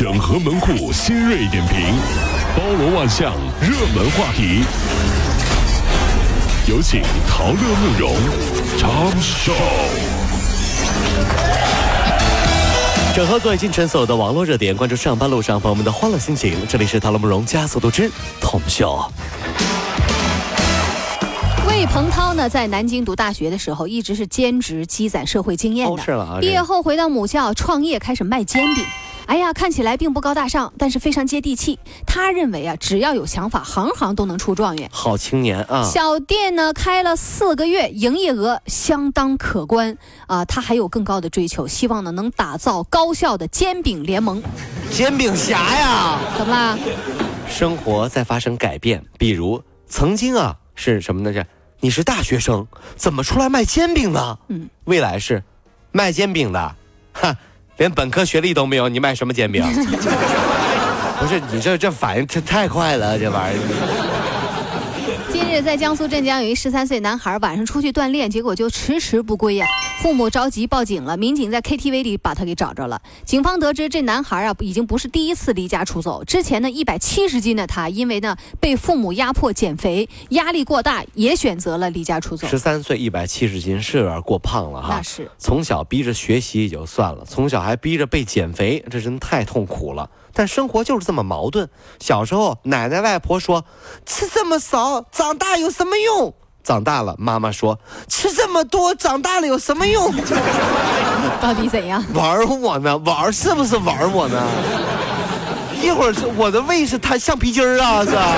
整合门户新锐点评，包罗万象，热门话题。有请陶乐慕容长寿。整合最近所有的网络热点，关注上班路上朋友们的欢乐心情。这里是陶乐慕容加速度之 Tom Show。魏鹏涛呢，在南京读大学的时候，一直是兼职积攒社会经验的。哦是了啊毕业后回到母校创业，开始卖煎饼。哎呀，看起来并不高大上，但是非常接地气。他认为啊，只要有想法，行行都能出状元。好青年啊！小店呢开了四个月，营业额相当可观啊。他还有更高的追求，希望呢能打造高效的煎饼联盟。煎饼侠呀！怎么啦？生活在发生改变，比如曾经啊是什么呢？这你是大学生，怎么出来卖煎饼呢？嗯，未来是卖煎饼的，哈，连本科学历都没有，你卖什么煎饼？不是你这这反应太太快了，这玩意儿。近日，在江苏镇江，有一十三岁男孩晚上出去锻炼，结果就迟迟不归呀、父母着急报警了，民警在 KTV 里把他给找着了。警方得知，这男孩啊已经不是第一次离家出走，之前呢一百七十斤的他，因为呢被父母压迫减肥，压力过大，也选择了离家出走。十三岁一百七十斤是有点过胖了哈。那是从小逼着学习也就算了，从小还逼着被减肥，这真太痛苦了。但生活就是这么矛盾。小时候，奶奶外婆说吃这么少，长大有什么用？长大了，妈妈说吃这么多，长大了有什么用？到底怎样？玩我呢？玩是不是玩我呢？一会儿是我的胃是弹橡皮筋儿啊，是吧？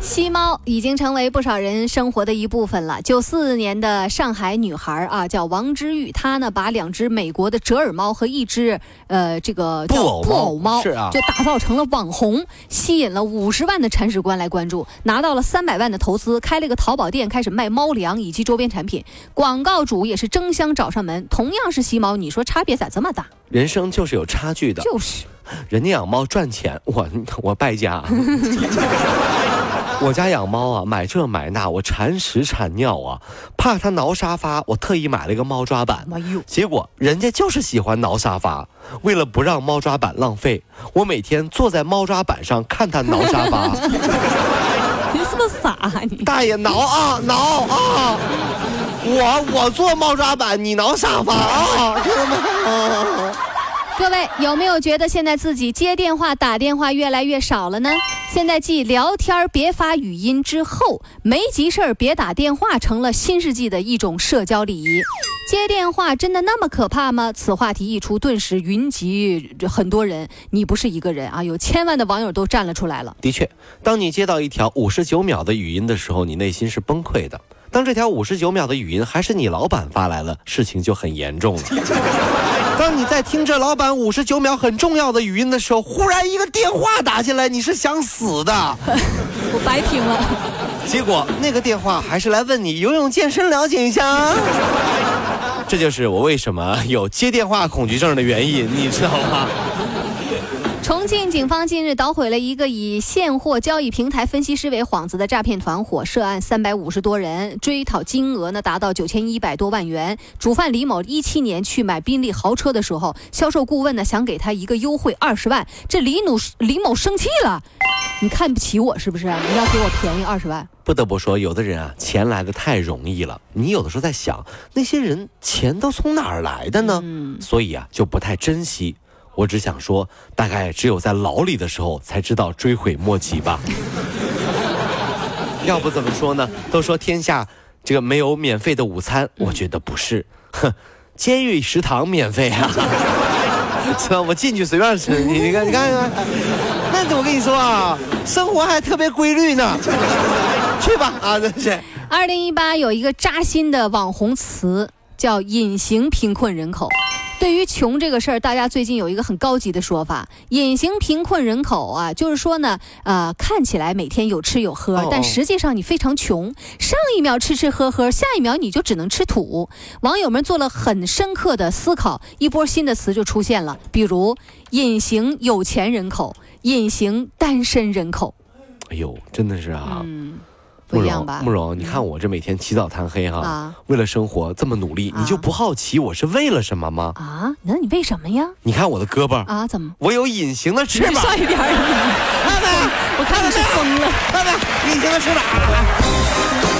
吸猫已经成为不少人生活的一部分了。九四年的上海女孩啊，叫王之玉，她呢把两只美国的折耳猫和一只呃这个叫布偶猫布偶猫是啊就打造成了网红，吸引了五十万的铲屎官来关注，拿到了三百万的投资，开了个淘宝店，开始卖猫粮以及周边产品。广告主也是争相找上门，同样是吸猫，你说差别咋这么大？人生就是有差距的。就是。人家养猫赚钱，我我败家。我家养猫啊，买这买那，我铲屎铲尿啊，怕它挠沙发，我特意买了一个猫抓板。哎呦，结果人家就是喜欢挠沙发，为了不让猫抓板浪费，我每天坐在猫抓板上看它挠沙发。你是不是傻啊你？大爷挠啊挠啊！我我坐猫抓板，你挠沙发啊！知道吗？各位有没有觉得现在自己接电话、打电话越来越少了呢？现在继聊天别发语音之后，没急事儿别打电话成了新世纪的一种社交礼仪。接电话真的那么可怕吗？此话题一出，顿时云集很多人。你不是一个人啊，有千万的网友都站了出来了。的确，当你接到一条五十九秒的语音的时候，你内心是崩溃的。当这条五十九秒的语音还是你老板发来了，事情就很严重了。当你在听着老板五十九秒很重要的语音的时候，忽然一个电话打进来，你是想死的。我白听了。结果那个电话还是来问你游泳健身了解一下啊。这就是我为什么有接电话恐惧症的原因，你知道吗？重庆警方近日捣毁了一个以现货交易平台分析师为幌子的诈骗团伙，涉案三百五十多人，追讨金额呢达到九千一百多万元。主犯李某一七年去买宾利豪车的时候，销售顾问呢想给他一个优惠二十万，这李努李某生气了，你看不起我是不是？你要给我便宜二十万？不得不说，有的人啊，钱来的太容易了。你有的时候在想，那些人钱都从哪儿来的呢？所以啊，就不太珍惜。我只想说，大概只有在牢里的时候才知道追悔莫及吧。要不怎么说呢？都说天下这个没有免费的午餐，我觉得不是。哼，监狱食堂免费啊，是吧？我进去随便吃，你你看你看看。那我跟你说啊，生活还特别规律呢。去吧啊，真是。二零一八有一个扎心的网红词叫“隐形贫困人口”。对于穷这个事儿，大家最近有一个很高级的说法，隐形贫困人口啊，就是说呢，呃，看起来每天有吃有喝，哦但实际上你非常穷，上一秒吃吃喝喝，下一秒你就只能吃土。网友们做了很深刻的思考，一波新的词就出现了，比如隐形有钱人口、隐形单身人口。哎呦，真的是啊，嗯，不一样吧？慕容，你看我这每天起早贪黑哈，啊为了生活这么努力，啊你就不好奇我是为了什么吗？啊，那你为什么呀？你看我的胳膊，啊，怎么？我有隐形的翅膀，上一边看，看没？我看看是疯了。看看？隐形的翅膀。